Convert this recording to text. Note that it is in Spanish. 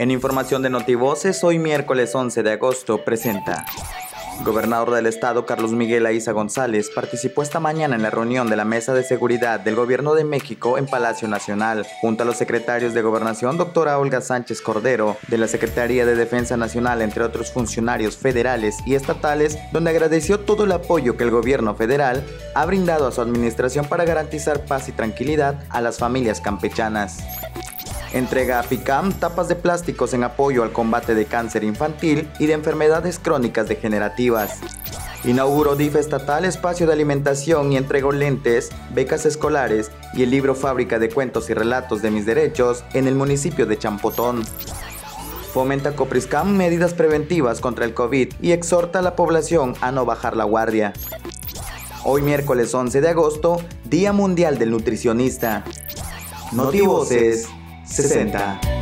En información de Notivoces, hoy miércoles 11 de agosto, presenta. Gobernador del estado Carlos Miguel Aiza González participó esta mañana en la reunión de la Mesa de Seguridad del Gobierno de México en Palacio Nacional, junto a los secretarios de Gobernación, doctora Olga Sánchez Cordero, de la Secretaría de Defensa Nacional, entre otros funcionarios federales y estatales, donde agradeció todo el apoyo que el gobierno federal ha brindado a su administración para garantizar paz y tranquilidad a las familias campechanas. Entrega a PICAM tapas de plásticos en apoyo al combate de cáncer infantil y de enfermedades crónicas degenerativas. Inauguró DIF estatal espacio de alimentación y entregó lentes, becas escolares y el libro Fábrica de Cuentos y Relatos de Mis Derechos en el municipio de Champotón. Fomenta Copriscam medidas preventivas contra el COVID y exhorta a la población a no bajar la guardia. Hoy miércoles 11 de agosto, Día Mundial del Nutricionista. Notivoces 60.